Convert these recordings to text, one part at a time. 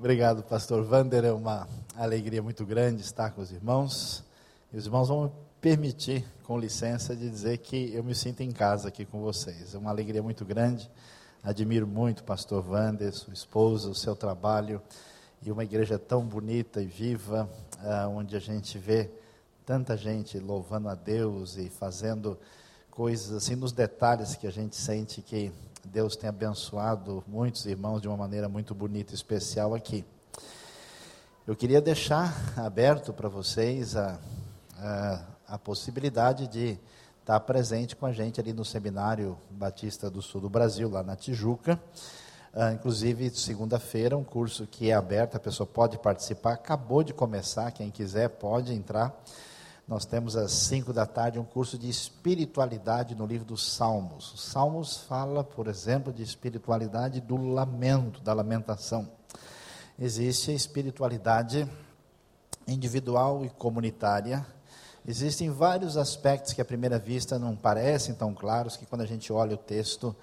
Obrigado, pastor Vander. É uma alegria muito grande estar com os irmãos. E os irmãos vão me permitir, com licença, de dizer que eu me sinto em casa aqui com vocês. É uma alegria muito grande. Admiro muito o pastor Vander, sua esposa, o seu trabalho e uma igreja tão bonita e viva, uh, onde a gente vê tanta gente louvando a Deus e fazendo coisas assim nos detalhes que a gente sente que Deus tem abençoado muitos irmãos de uma maneira muito bonita especial aqui. Eu queria deixar aberto para vocês a, a, a, possibilidade de estar presente com a gente ali no Seminário Batista do Sul do Brasil, lá na Tijuca. Uh, inclusive, segunda-feira, um curso que é aberto, a pessoa pode participar, acabou de começar, quem quiser pode entrar. Nós temos às 5 da tarde um curso de espiritualidade no livro dos Salmos. Os Salmos fala, por exemplo, de espiritualidade do lamento, da lamentação. Existe a espiritualidade individual e comunitária. Existem vários aspectos que à primeira vista não parecem tão claros, que quando a gente olha o texto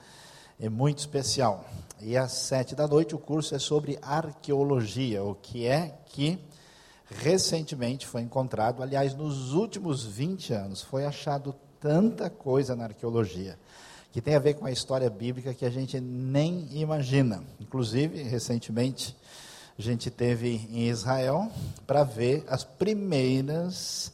é muito especial. E às sete da noite o curso é sobre arqueologia, o que é que recentemente foi encontrado, aliás, nos últimos 20 anos, foi achado tanta coisa na arqueologia que tem a ver com a história bíblica que a gente nem imagina. Inclusive, recentemente, a gente teve em Israel para ver as primeiras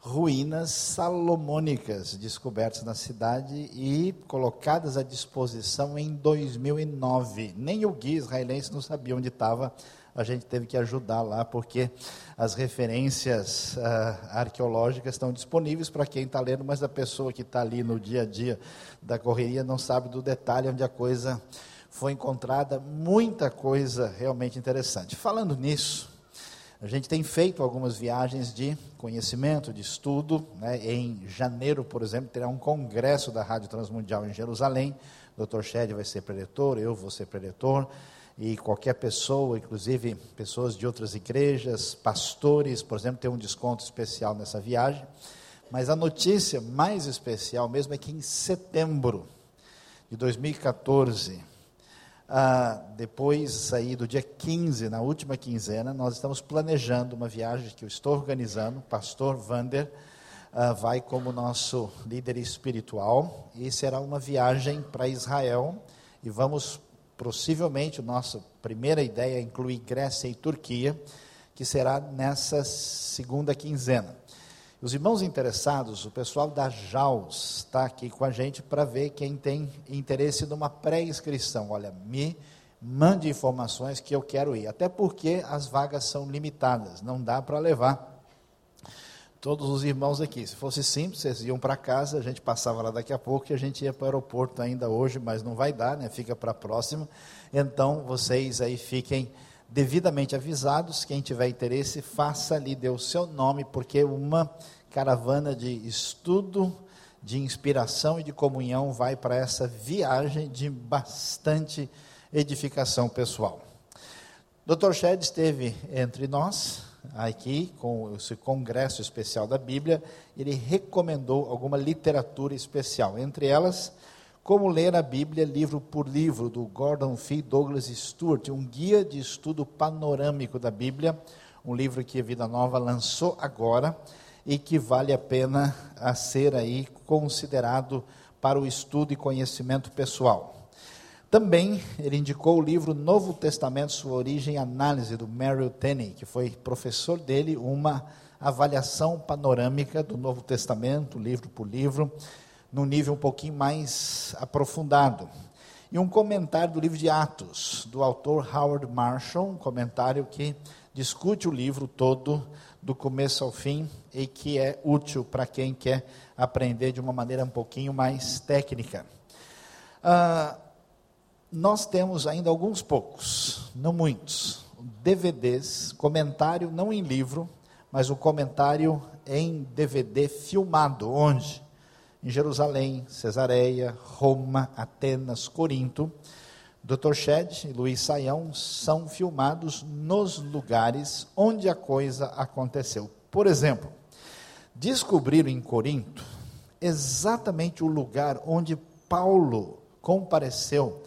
ruínas salomônicas descobertas na cidade e colocadas à disposição em 2009. Nem o guia israelense não sabia onde estava a gente teve que ajudar lá, porque as referências uh, arqueológicas estão disponíveis para quem está lendo, mas a pessoa que está ali no dia a dia da correria não sabe do detalhe onde a coisa foi encontrada, muita coisa realmente interessante. Falando nisso, a gente tem feito algumas viagens de conhecimento, de estudo. Né? Em janeiro, por exemplo, terá um congresso da Rádio Transmundial em Jerusalém. O Dr. Shed vai ser preletor, eu vou ser preletor e qualquer pessoa, inclusive pessoas de outras igrejas, pastores, por exemplo, tem um desconto especial nessa viagem. Mas a notícia mais especial mesmo é que em setembro de 2014, ah, depois aí do dia 15, na última quinzena, nós estamos planejando uma viagem que eu estou organizando, o pastor Vander ah, vai como nosso líder espiritual, e será uma viagem para Israel, e vamos Possivelmente, nossa primeira ideia é incluir Grécia e Turquia, que será nessa segunda quinzena. Os irmãos interessados, o pessoal da JAUS está aqui com a gente para ver quem tem interesse numa pré-inscrição. Olha, me mande informações que eu quero ir, até porque as vagas são limitadas, não dá para levar todos os irmãos aqui. Se fosse simples, vocês iam para casa, a gente passava lá daqui a pouco e a gente ia para o aeroporto ainda hoje, mas não vai dar, né? Fica para a próxima. Então, vocês aí fiquem devidamente avisados. Quem tiver interesse, faça ali, dê o seu nome, porque uma caravana de estudo, de inspiração e de comunhão vai para essa viagem de bastante edificação pessoal. Dr. Shed esteve entre nós aqui com esse congresso especial da Bíblia, ele recomendou alguma literatura especial, entre elas Como ler a Bíblia livro por livro do Gordon Fee Douglas Stewart, um guia de estudo panorâmico da Bíblia, um livro que a Vida Nova lançou agora e que vale a pena a ser aí considerado para o estudo e conhecimento pessoal. Também ele indicou o livro Novo Testamento, Sua Origem e Análise, do Merrill Tenney, que foi professor dele, uma avaliação panorâmica do Novo Testamento, livro por livro, num nível um pouquinho mais aprofundado. E um comentário do livro de Atos, do autor Howard Marshall, um comentário que discute o livro todo, do começo ao fim, e que é útil para quem quer aprender de uma maneira um pouquinho mais técnica. Ah, nós temos ainda alguns poucos, não muitos, DVDs, comentário não em livro, mas o comentário em DVD filmado, onde? Em Jerusalém, Cesareia, Roma, Atenas, Corinto. Dr. Shed e Luiz Saião são filmados nos lugares onde a coisa aconteceu. Por exemplo, descobriram em Corinto exatamente o lugar onde Paulo compareceu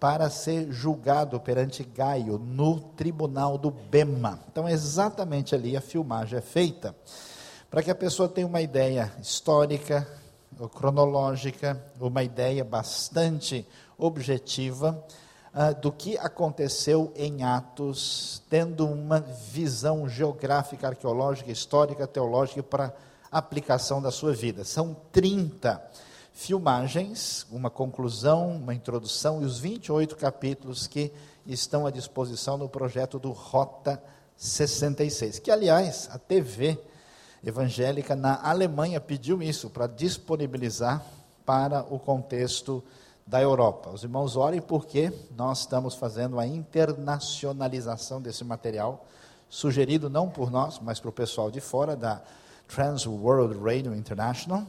para ser julgado perante Gaio no tribunal do Bema. Então, exatamente ali a filmagem é feita para que a pessoa tenha uma ideia histórica, cronológica, uma ideia bastante objetiva uh, do que aconteceu em Atos, tendo uma visão geográfica, arqueológica, histórica, teológica para aplicação da sua vida. São 30 filmagens, uma conclusão, uma introdução e os 28 capítulos que estão à disposição no projeto do Rota 66, que aliás, a TV evangélica na Alemanha pediu isso para disponibilizar para o contexto da Europa. Os irmãos orem porque nós estamos fazendo a internacionalização desse material, sugerido não por nós, mas para o pessoal de fora da Trans World Radio International.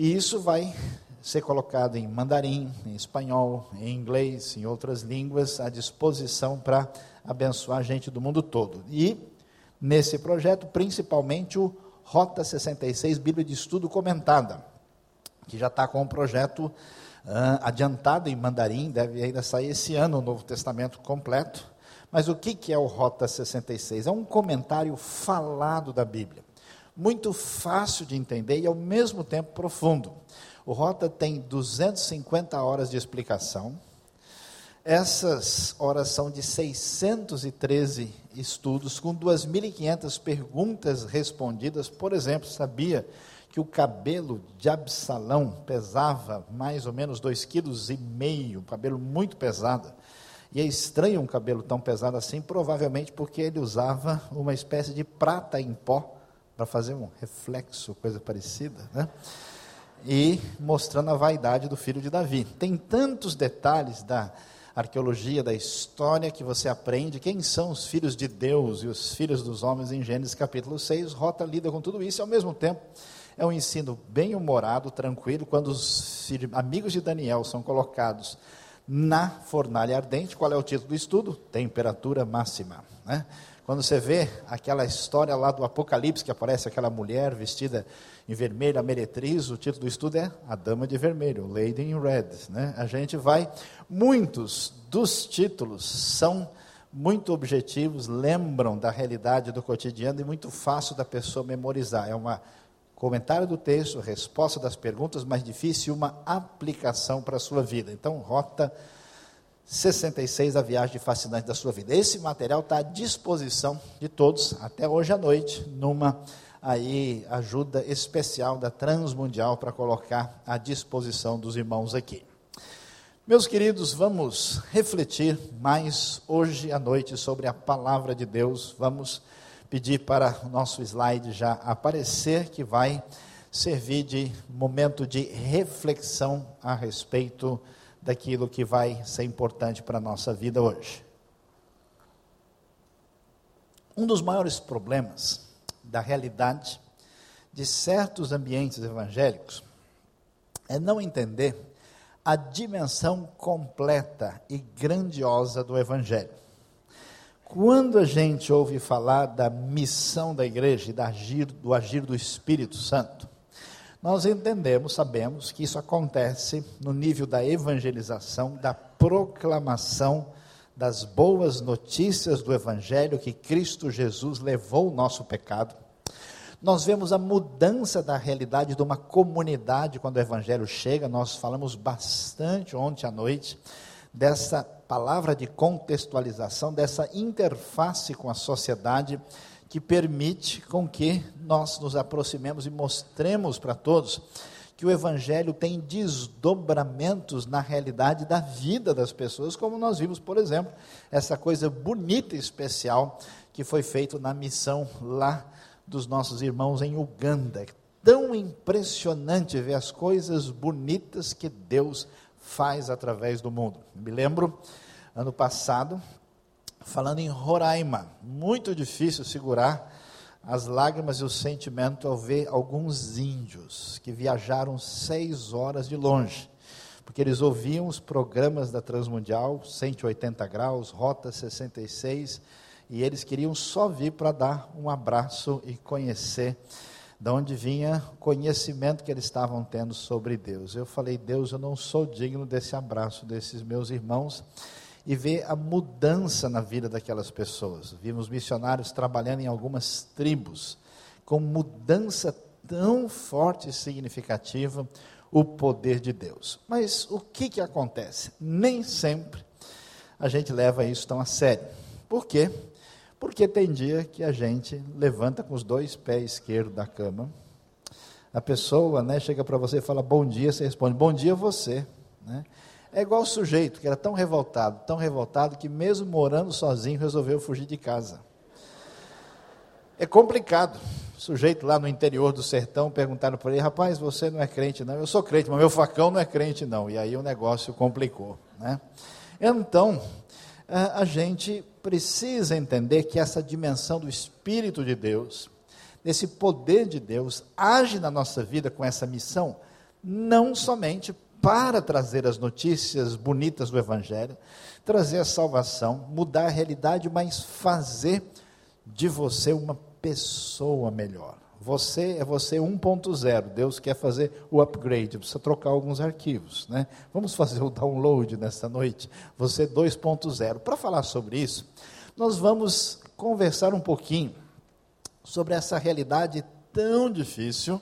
E isso vai ser colocado em mandarim, em espanhol, em inglês, em outras línguas, à disposição para abençoar a gente do mundo todo. E nesse projeto, principalmente o Rota 66, Bíblia de Estudo Comentada, que já está com o projeto uh, adiantado em mandarim, deve ainda sair esse ano o Novo Testamento completo. Mas o que, que é o Rota 66? É um comentário falado da Bíblia muito fácil de entender e ao mesmo tempo profundo. O Rota tem 250 horas de explicação. Essas horas são de 613 estudos, com 2.500 perguntas respondidas. Por exemplo, sabia que o cabelo de Absalão pesava mais ou menos 2,5 kg, um cabelo muito pesado. E é estranho um cabelo tão pesado assim, provavelmente porque ele usava uma espécie de prata em pó para fazer um reflexo, coisa parecida, né? E mostrando a vaidade do filho de Davi. Tem tantos detalhes da arqueologia, da história que você aprende, quem são os filhos de Deus e os filhos dos homens em Gênesis capítulo 6, Rota lida com tudo isso e ao mesmo tempo é um ensino bem humorado, tranquilo, quando os amigos de Daniel são colocados na fornalha ardente, qual é o título do estudo? Temperatura máxima, né? Quando você vê aquela história lá do Apocalipse, que aparece aquela mulher vestida em vermelho, a meretriz, o título do estudo é A Dama de Vermelho, Lady in Red. Né? A gente vai, muitos dos títulos são muito objetivos, lembram da realidade do cotidiano e muito fácil da pessoa memorizar. É um comentário do texto, resposta das perguntas, mais difícil, uma aplicação para a sua vida. Então, rota 66, a viagem fascinante da sua vida. Esse material está à disposição de todos até hoje à noite, numa aí ajuda especial da Transmundial para colocar à disposição dos irmãos aqui. Meus queridos, vamos refletir mais hoje à noite sobre a palavra de Deus. Vamos pedir para o nosso slide já aparecer, que vai servir de momento de reflexão a respeito daquilo que vai ser importante para a nossa vida hoje. Um dos maiores problemas da realidade de certos ambientes evangélicos é não entender a dimensão completa e grandiosa do Evangelho. Quando a gente ouve falar da missão da igreja e do agir, do Espírito Santo, nós entendemos, sabemos que isso acontece no nível da evangelização, da proclamação das boas notícias do Evangelho que Cristo Jesus levou o nosso pecado. Nós vemos a mudança da realidade de uma comunidade quando o Evangelho chega. Nós falamos bastante ontem à noite dessa palavra de contextualização, dessa interface com a sociedade que permite com que nós nos aproximemos e mostremos para todos que o Evangelho tem desdobramentos na realidade da vida das pessoas, como nós vimos, por exemplo, essa coisa bonita e especial que foi feito na missão lá dos nossos irmãos em Uganda. Tão impressionante ver as coisas bonitas que Deus faz através do mundo. Me lembro, ano passado, falando em Roraima. Muito difícil segurar as lágrimas e o sentimento ao ver alguns índios que viajaram seis horas de longe, porque eles ouviam os programas da Transmundial, 180 graus, Rota 66, e eles queriam só vir para dar um abraço e conhecer de onde vinha o conhecimento que eles estavam tendo sobre Deus. Eu falei, Deus, eu não sou digno desse abraço desses meus irmãos e ver a mudança na vida daquelas pessoas. Vimos missionários trabalhando em algumas tribos, com mudança tão forte e significativa, o poder de Deus. Mas o que, que acontece? Nem sempre a gente leva isso tão a sério. Por quê? Porque tem dia que a gente levanta com os dois pés esquerdos da cama, a pessoa né, chega para você e fala bom dia, você responde bom dia você. Né? É igual o sujeito que era tão revoltado, tão revoltado, que mesmo morando sozinho resolveu fugir de casa. É complicado. O sujeito lá no interior do sertão perguntaram para ele: rapaz, você não é crente, não? Eu sou crente, mas meu facão não é crente, não. E aí o negócio complicou. Né? Então, a gente precisa entender que essa dimensão do Espírito de Deus, desse poder de Deus, age na nossa vida com essa missão, não somente para trazer as notícias bonitas do Evangelho, trazer a salvação, mudar a realidade, mas fazer de você uma pessoa melhor. Você é você 1.0. Deus quer fazer o upgrade, precisa trocar alguns arquivos, né? Vamos fazer o download nesta noite. Você 2.0. Para falar sobre isso, nós vamos conversar um pouquinho sobre essa realidade tão difícil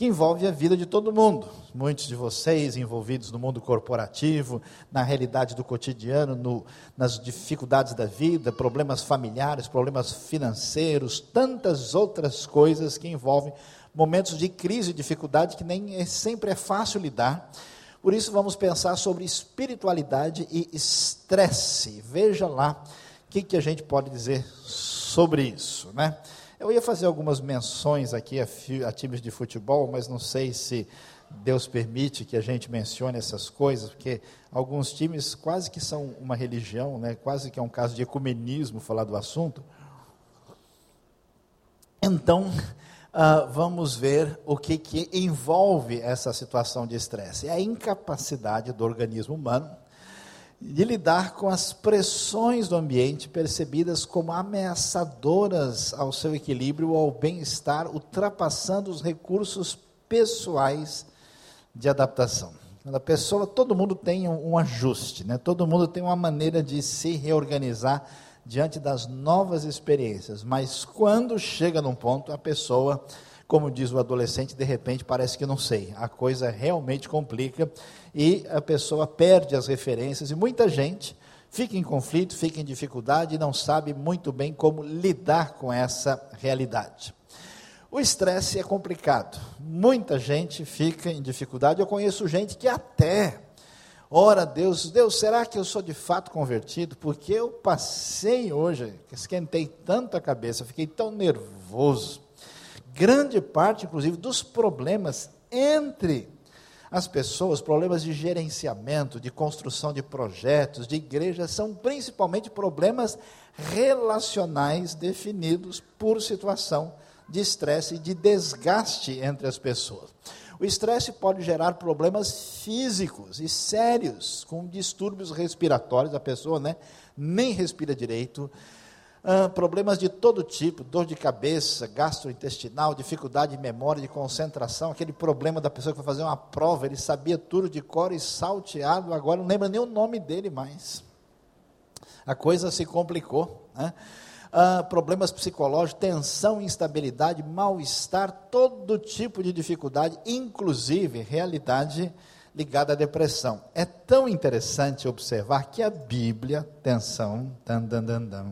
que envolve a vida de todo mundo. Muitos de vocês envolvidos no mundo corporativo, na realidade do cotidiano, no, nas dificuldades da vida, problemas familiares, problemas financeiros, tantas outras coisas que envolvem momentos de crise e dificuldade que nem é, sempre é fácil lidar. Por isso, vamos pensar sobre espiritualidade e estresse. Veja lá o que, que a gente pode dizer sobre isso, né? Eu ia fazer algumas menções aqui a, a times de futebol, mas não sei se Deus permite que a gente mencione essas coisas, porque alguns times quase que são uma religião, né? quase que é um caso de ecumenismo falar do assunto. Então, uh, vamos ver o que, que envolve essa situação de estresse. É a incapacidade do organismo humano de lidar com as pressões do ambiente percebidas como ameaçadoras ao seu equilíbrio ou ao bem-estar, ultrapassando os recursos pessoais de adaptação. A pessoa, todo mundo tem um, um ajuste, né? todo mundo tem uma maneira de se reorganizar diante das novas experiências, mas quando chega num ponto, a pessoa como diz o adolescente, de repente parece que não sei. A coisa realmente complica e a pessoa perde as referências e muita gente fica em conflito, fica em dificuldade e não sabe muito bem como lidar com essa realidade. O estresse é complicado. Muita gente fica em dificuldade. Eu conheço gente que até ora Deus, Deus, será que eu sou de fato convertido? Porque eu passei hoje, esquentei tanto a cabeça, fiquei tão nervoso grande parte, inclusive, dos problemas entre as pessoas, problemas de gerenciamento, de construção de projetos, de igrejas, são principalmente problemas relacionais definidos por situação de estresse e de desgaste entre as pessoas. O estresse pode gerar problemas físicos e sérios, com distúrbios respiratórios, a pessoa né, nem respira direito, ah, problemas de todo tipo, dor de cabeça, gastrointestinal, dificuldade de memória, de concentração, aquele problema da pessoa que vai fazer uma prova, ele sabia tudo de cor e salteado, agora não lembra nem o nome dele mais. A coisa se complicou. Né? Ah, problemas psicológicos, tensão, instabilidade, mal-estar, todo tipo de dificuldade, inclusive realidade ligada à depressão. É tão interessante observar que a Bíblia, atenção, dan, dan, dan, dan,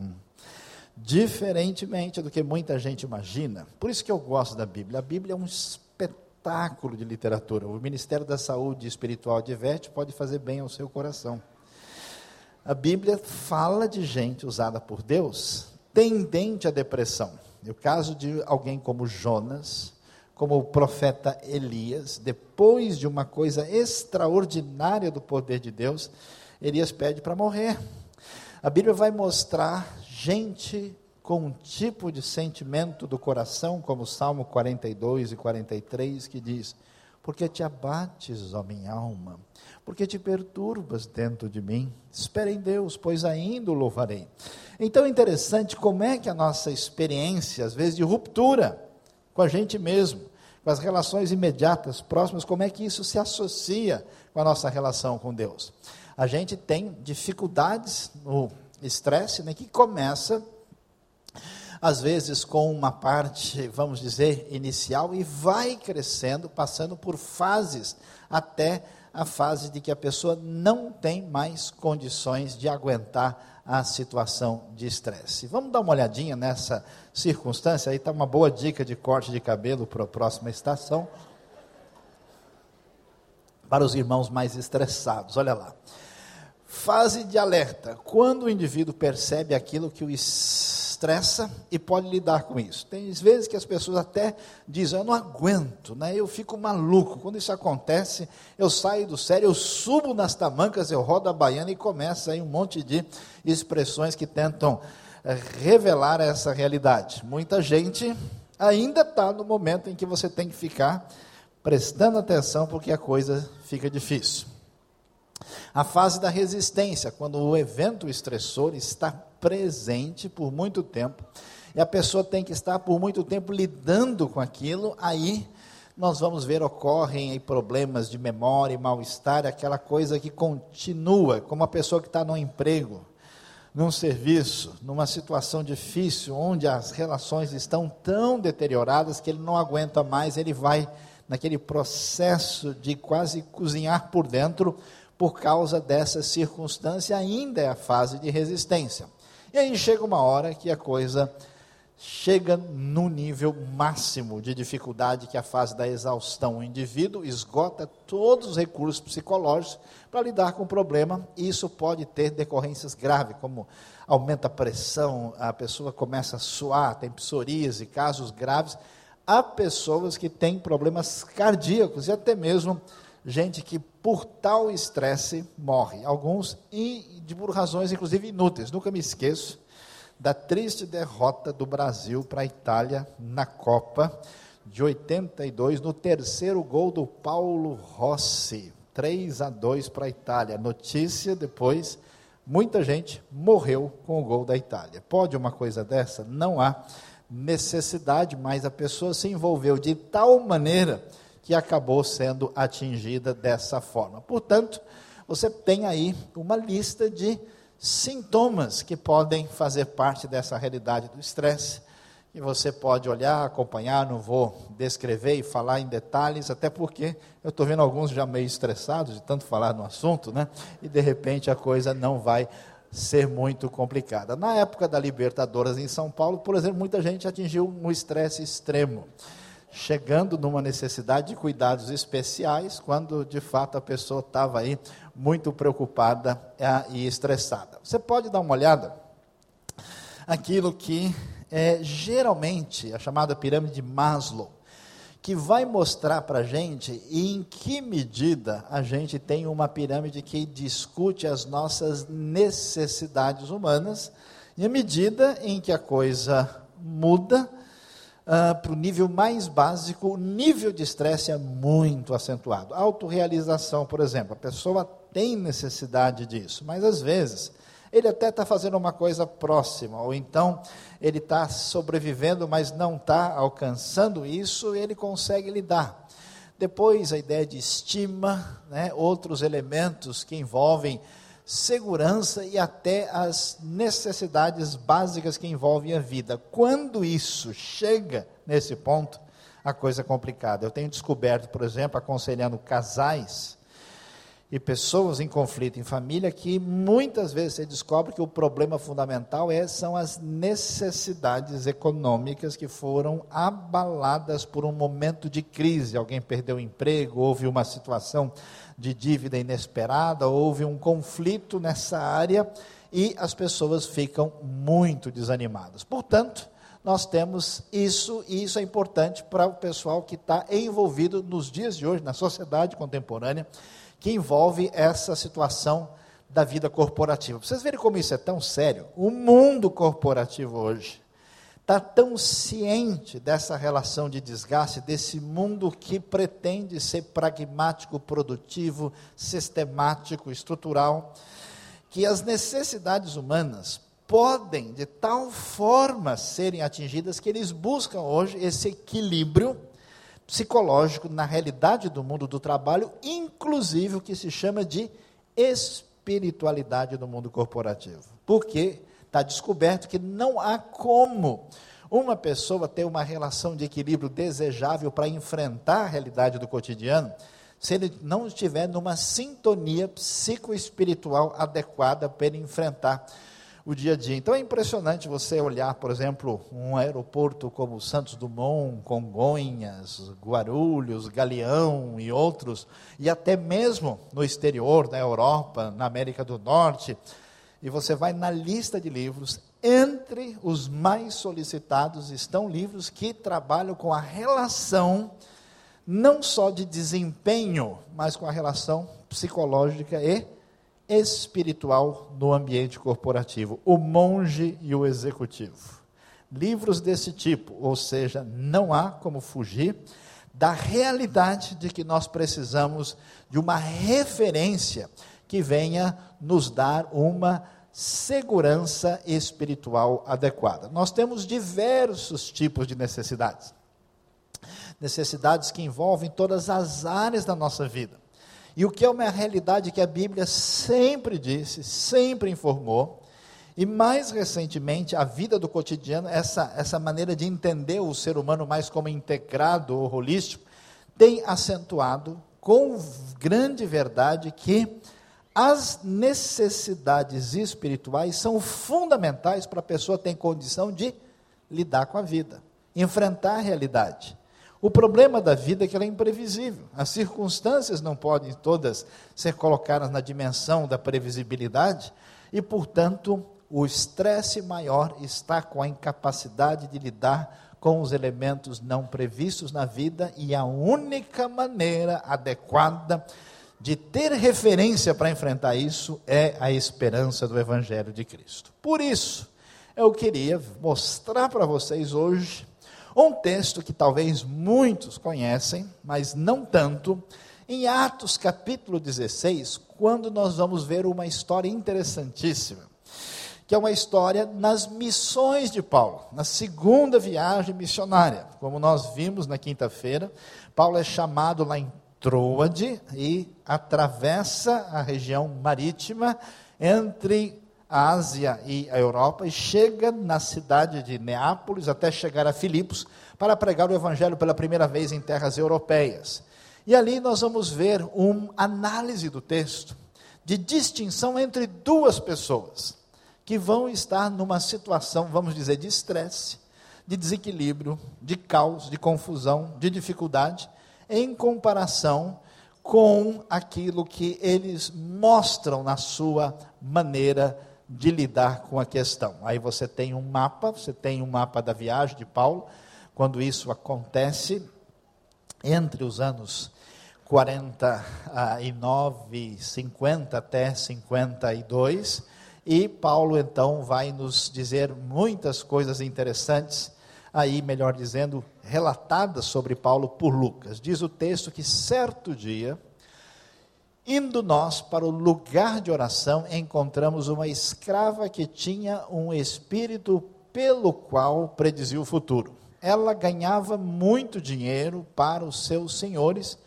diferentemente do que muita gente imagina. Por isso que eu gosto da Bíblia. A Bíblia é um espetáculo de literatura. O Ministério da Saúde Espiritual de Vete pode fazer bem ao seu coração. A Bíblia fala de gente usada por Deus tendente à depressão. No caso de alguém como Jonas, como o profeta Elias, depois de uma coisa extraordinária do poder de Deus, Elias pede para morrer. A Bíblia vai mostrar gente com um tipo de sentimento do coração, como o Salmo 42 e 43, que diz: Porque te abates, ó minha alma, porque te perturbas dentro de mim. Espera em Deus, pois ainda o louvarei. Então é interessante como é que a nossa experiência, às vezes de ruptura, com a gente mesmo, com as relações imediatas, próximas, como é que isso se associa com a nossa relação com Deus. A gente tem dificuldades no estresse, né, que começa às vezes com uma parte, vamos dizer, inicial e vai crescendo, passando por fases até a fase de que a pessoa não tem mais condições de aguentar a situação de estresse. Vamos dar uma olhadinha nessa circunstância, aí está uma boa dica de corte de cabelo para a próxima estação. Para os irmãos mais estressados, olha lá. Fase de alerta. Quando o indivíduo percebe aquilo que o estressa e pode lidar com isso. Tem vezes que as pessoas até dizem, eu não aguento, né? eu fico maluco. Quando isso acontece, eu saio do sério, eu subo nas tamancas, eu rodo a baiana e começa aí um monte de expressões que tentam é, revelar essa realidade. Muita gente ainda está no momento em que você tem que ficar prestando atenção porque a coisa fica difícil. A fase da resistência, quando o evento estressor está presente por muito tempo, e a pessoa tem que estar por muito tempo lidando com aquilo, aí nós vamos ver ocorrem aí problemas de memória e mal-estar, aquela coisa que continua, como a pessoa que está no emprego, num serviço, numa situação difícil, onde as relações estão tão deterioradas que ele não aguenta mais, ele vai naquele processo de quase cozinhar por dentro, por causa dessa circunstância, ainda é a fase de resistência. E aí chega uma hora que a coisa chega no nível máximo de dificuldade, que é a fase da exaustão. O indivíduo esgota todos os recursos psicológicos para lidar com o problema, e isso pode ter decorrências graves, como aumenta a pressão, a pessoa começa a suar, tem psoríase, casos graves. Há pessoas que têm problemas cardíacos e até mesmo gente que por tal estresse morre. Alguns e por razões inclusive inúteis. Nunca me esqueço da triste derrota do Brasil para a Itália na Copa de 82, no terceiro gol do Paulo Rossi. 3 a 2 para a Itália. Notícia depois, muita gente morreu com o gol da Itália. Pode uma coisa dessa? Não há necessidade, mas a pessoa se envolveu de tal maneira que acabou sendo atingida dessa forma. Portanto, você tem aí uma lista de sintomas que podem fazer parte dessa realidade do estresse, e você pode olhar, acompanhar, não vou descrever e falar em detalhes, até porque eu estou vendo alguns já meio estressados de tanto falar no assunto, né? E de repente a coisa não vai ser muito complicada. Na época da Libertadores em São Paulo, por exemplo, muita gente atingiu um estresse extremo chegando numa necessidade de cuidados especiais, quando de fato a pessoa estava aí muito preocupada é, e estressada. Você pode dar uma olhada aquilo que é geralmente a chamada pirâmide de Maslow, que vai mostrar para a gente em que medida a gente tem uma pirâmide que discute as nossas necessidades humanas, e à medida em que a coisa muda, uh, para o nível mais básico, o nível de estresse é muito acentuado. Autorrealização, por exemplo, a pessoa tem necessidade disso, mas às vezes ele até está fazendo uma coisa próxima, ou então ele está sobrevivendo, mas não está alcançando isso, ele consegue lidar. Depois, a ideia de estima, né, outros elementos que envolvem segurança e até as necessidades básicas que envolvem a vida. Quando isso chega nesse ponto, a coisa é complicada. Eu tenho descoberto, por exemplo, aconselhando casais e pessoas em conflito em família, que muitas vezes você descobre que o problema fundamental é, são as necessidades econômicas que foram abaladas por um momento de crise. Alguém perdeu o emprego, houve uma situação de dívida inesperada, houve um conflito nessa área e as pessoas ficam muito desanimadas. Portanto, nós temos isso, e isso é importante para o pessoal que está envolvido nos dias de hoje, na sociedade contemporânea, que envolve essa situação da vida corporativa. vocês verem como isso é tão sério, o mundo corporativo hoje está tão ciente dessa relação de desgaste, desse mundo que pretende ser pragmático, produtivo, sistemático, estrutural, que as necessidades humanas podem de tal forma serem atingidas que eles buscam hoje esse equilíbrio psicológico na realidade do mundo do trabalho, inclusive o que se chama de espiritualidade no mundo corporativo. Porque está descoberto que não há como uma pessoa ter uma relação de equilíbrio desejável para enfrentar a realidade do cotidiano se ele não estiver numa sintonia psicoespiritual adequada para ele enfrentar o dia a dia. Então é impressionante você olhar, por exemplo, um aeroporto como Santos Dumont, Congonhas, Guarulhos, Galeão e outros, e até mesmo no exterior, na Europa, na América do Norte, e você vai na lista de livros, entre os mais solicitados estão livros que trabalham com a relação não só de desempenho, mas com a relação psicológica e espiritual no ambiente corporativo, o monge e o executivo. Livros desse tipo, ou seja, não há como fugir da realidade de que nós precisamos de uma referência que venha nos dar uma segurança espiritual adequada. Nós temos diversos tipos de necessidades. Necessidades que envolvem todas as áreas da nossa vida. E o que é uma realidade que a Bíblia sempre disse, sempre informou, e mais recentemente, a vida do cotidiano, essa, essa maneira de entender o ser humano mais como integrado ou holístico, tem acentuado com grande verdade que as necessidades espirituais são fundamentais para a pessoa ter condição de lidar com a vida, enfrentar a realidade. O problema da vida é que ela é imprevisível. As circunstâncias não podem todas ser colocadas na dimensão da previsibilidade e, portanto, o estresse maior está com a incapacidade de lidar com os elementos não previstos na vida e a única maneira adequada de ter referência para enfrentar isso é a esperança do Evangelho de Cristo. Por isso, eu queria mostrar para vocês hoje um texto que talvez muitos conhecem, mas não tanto, em Atos capítulo 16, quando nós vamos ver uma história interessantíssima, que é uma história nas missões de Paulo, na segunda viagem missionária. Como nós vimos na quinta-feira, Paulo é chamado lá em Troade e atravessa a região marítima entre a Ásia e a Europa e chega na cidade de Neápolis até chegar a Filipos para pregar o evangelho pela primeira vez em terras europeias. E ali nós vamos ver uma análise do texto de distinção entre duas pessoas que vão estar numa situação, vamos dizer, de estresse, de desequilíbrio, de caos, de confusão, de dificuldade, em comparação com aquilo que eles mostram na sua maneira de lidar com a questão. Aí você tem um mapa, você tem um mapa da viagem de Paulo, quando isso acontece, entre os anos 49, 50 até 52, e Paulo então vai nos dizer muitas coisas interessantes, aí, melhor dizendo, relatadas sobre Paulo por Lucas. Diz o texto que certo dia, Indo nós para o lugar de oração, encontramos uma escrava que tinha um espírito pelo qual predizia o futuro. Ela ganhava muito dinheiro para os seus senhores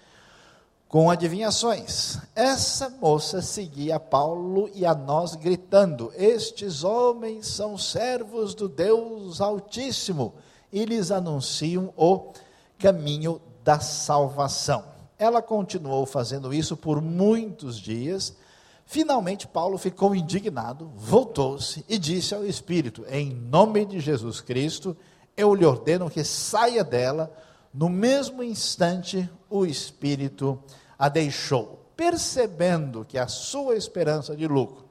com adivinhações. Essa moça seguia Paulo e a nós gritando: Estes homens são servos do Deus Altíssimo e lhes anunciam o caminho da salvação. Ela continuou fazendo isso por muitos dias. Finalmente, Paulo ficou indignado, voltou-se e disse ao Espírito: Em nome de Jesus Cristo, eu lhe ordeno que saia dela. No mesmo instante, o Espírito a deixou. Percebendo que a sua esperança de lucro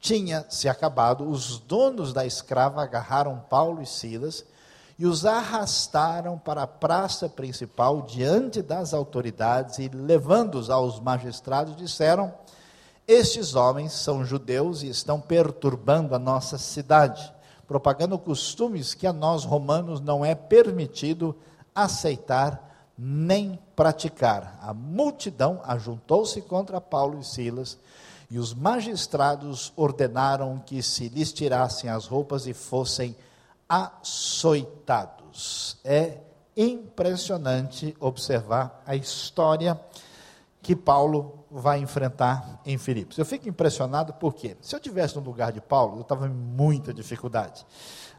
tinha se acabado, os donos da escrava agarraram Paulo e Silas e os arrastaram para a praça principal diante das autoridades e, levando-os aos magistrados, disseram: Estes homens são judeus e estão perturbando a nossa cidade, propagando costumes que a nós romanos não é permitido aceitar nem praticar. A multidão ajuntou-se contra Paulo e Silas E os magistrados ordenaram que se lhes tirassem as roupas e fossem açoitados. É impressionante observar a história que Paulo vai enfrentar em Filipos. Eu fico impressionado porque, se eu tivesse no lugar de Paulo, eu estava em muita dificuldade.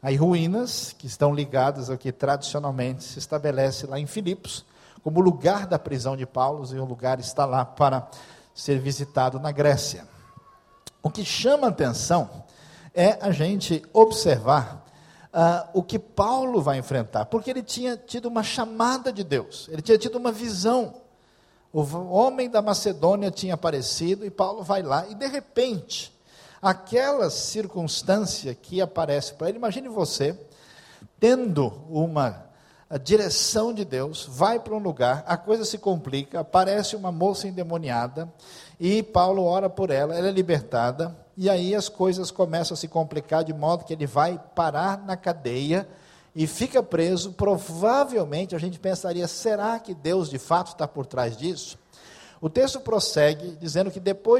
As ruínas que estão ligadas ao que tradicionalmente se estabelece lá em Filipos, como lugar da prisão de Paulo, e o lugar está lá para ser visitado na Grécia. O que chama atenção é a gente observar uh, o que Paulo vai enfrentar, porque ele tinha tido uma chamada de Deus, ele tinha tido uma visão. O homem da Macedônia tinha aparecido e Paulo vai lá, e de repente, aquela circunstância que aparece para ele, imagine você tendo uma a direção de Deus, vai para um lugar, a coisa se complica, aparece uma moça endemoniada, e Paulo ora por ela, ela é libertada, e aí as coisas começam a se complicar de modo que ele vai parar na cadeia e fica preso. Provavelmente a gente pensaria: será que Deus de fato está por trás disso? O texto prossegue dizendo que depois